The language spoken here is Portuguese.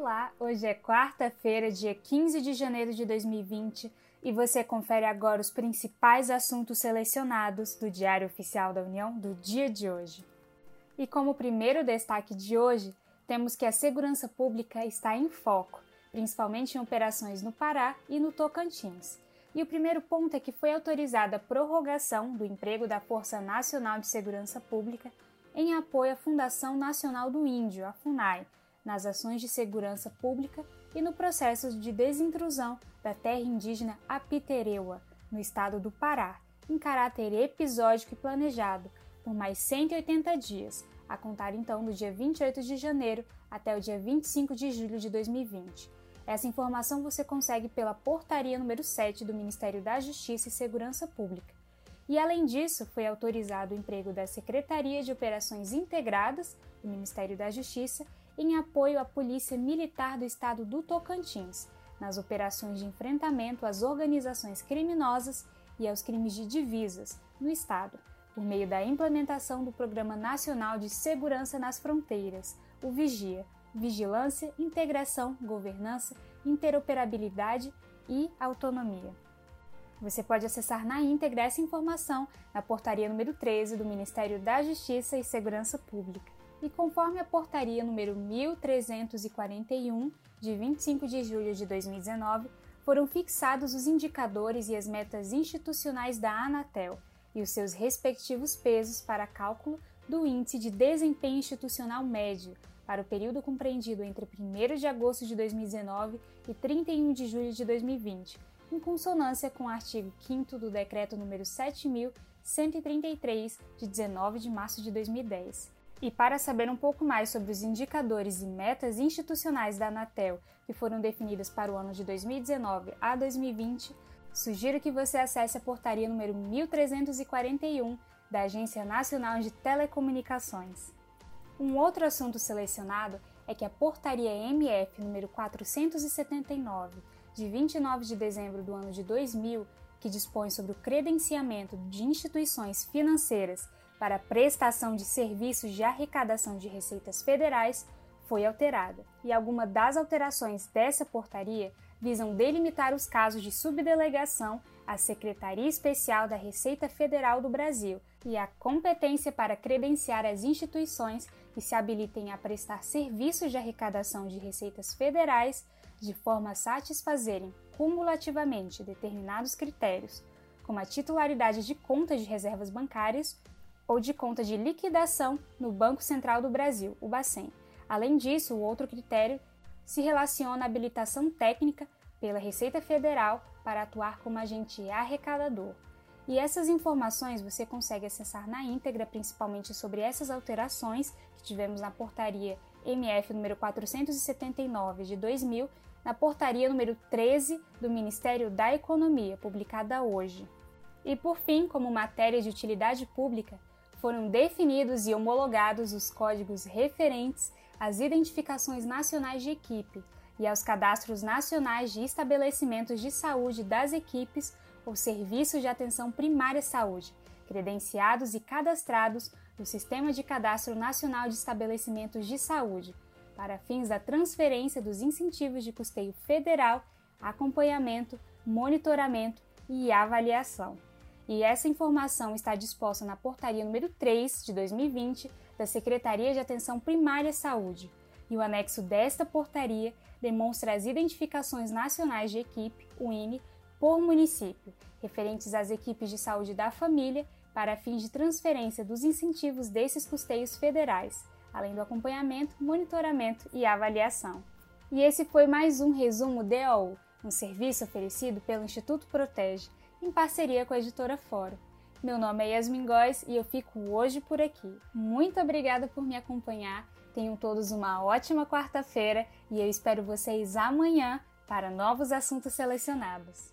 Olá, hoje é quarta-feira, dia 15 de janeiro de 2020 e você confere agora os principais assuntos selecionados do Diário Oficial da União do dia de hoje. E como primeiro destaque de hoje, temos que a segurança pública está em foco, principalmente em operações no Pará e no Tocantins. E o primeiro ponto é que foi autorizada a prorrogação do emprego da Força Nacional de Segurança Pública em apoio à Fundação Nacional do Índio, a FUNAI, nas ações de segurança pública e no processo de desintrusão da terra indígena Apitereua, no estado do Pará, em caráter episódico e planejado, por mais 180 dias, a contar então do dia 28 de janeiro até o dia 25 de julho de 2020. Essa informação você consegue pela portaria número 7 do Ministério da Justiça e Segurança Pública. E além disso, foi autorizado o emprego da Secretaria de Operações Integradas do Ministério da Justiça em apoio à Polícia Militar do Estado do Tocantins, nas operações de enfrentamento às organizações criminosas e aos crimes de divisas no Estado, por meio da implementação do Programa Nacional de Segurança nas Fronteiras, o VIGIA Vigilância, Integração, Governança, Interoperabilidade e Autonomia. Você pode acessar na íntegra essa informação na portaria número 13 do Ministério da Justiça e Segurança Pública e conforme a portaria número 1341, de 25 de julho de 2019, foram fixados os indicadores e as metas institucionais da Anatel e os seus respectivos pesos para cálculo do Índice de Desempenho Institucional Médio para o período compreendido entre 1 de agosto de 2019 e 31 de julho de 2020, em consonância com o artigo 5 do Decreto número 7133 de 19 de março de 2010 e para saber um pouco mais sobre os indicadores e metas institucionais da Anatel que foram definidas para o ano de 2019 a 2020, sugiro que você acesse a portaria número 1341 da Agência Nacional de Telecomunicações. Um outro assunto selecionado é que a portaria MF número 479 de 29 de dezembro do ano de 2000, que dispõe sobre o credenciamento de instituições financeiras para prestação de serviços de arrecadação de receitas federais foi alterada, e algumas das alterações dessa portaria visam delimitar os casos de subdelegação à Secretaria Especial da Receita Federal do Brasil e a competência para credenciar as instituições que se habilitem a prestar serviços de arrecadação de receitas federais de forma a satisfazerem cumulativamente determinados critérios, como a titularidade de contas de reservas bancárias ou de conta de liquidação no Banco Central do Brasil, o Bacen. Além disso, o outro critério se relaciona à habilitação técnica pela Receita Federal para atuar como agente arrecadador. E essas informações você consegue acessar na íntegra, principalmente sobre essas alterações que tivemos na portaria MF número 479 de 2000, na portaria número 13 do Ministério da Economia, publicada hoje. E por fim, como matéria de utilidade pública, foram definidos e homologados os códigos referentes às identificações nacionais de equipe e aos cadastros nacionais de estabelecimentos de saúde das equipes ou serviços de atenção primária à saúde, credenciados e cadastrados no Sistema de Cadastro Nacional de Estabelecimentos de Saúde, para fins da transferência dos incentivos de custeio federal, acompanhamento, monitoramento e avaliação. E essa informação está disposta na portaria número 3 de 2020 da Secretaria de Atenção Primária à Saúde. E o anexo desta portaria demonstra as identificações nacionais de equipe, o INE, por município, referentes às equipes de saúde da família, para fins de transferência dos incentivos desses custeios federais, além do acompanhamento, monitoramento e avaliação. E esse foi mais um resumo DOU, um serviço oferecido pelo Instituto Protege em parceria com a editora Fórum. Meu nome é Yasmin Góes e eu fico hoje por aqui. Muito obrigada por me acompanhar. Tenham todos uma ótima quarta-feira e eu espero vocês amanhã para novos assuntos selecionados.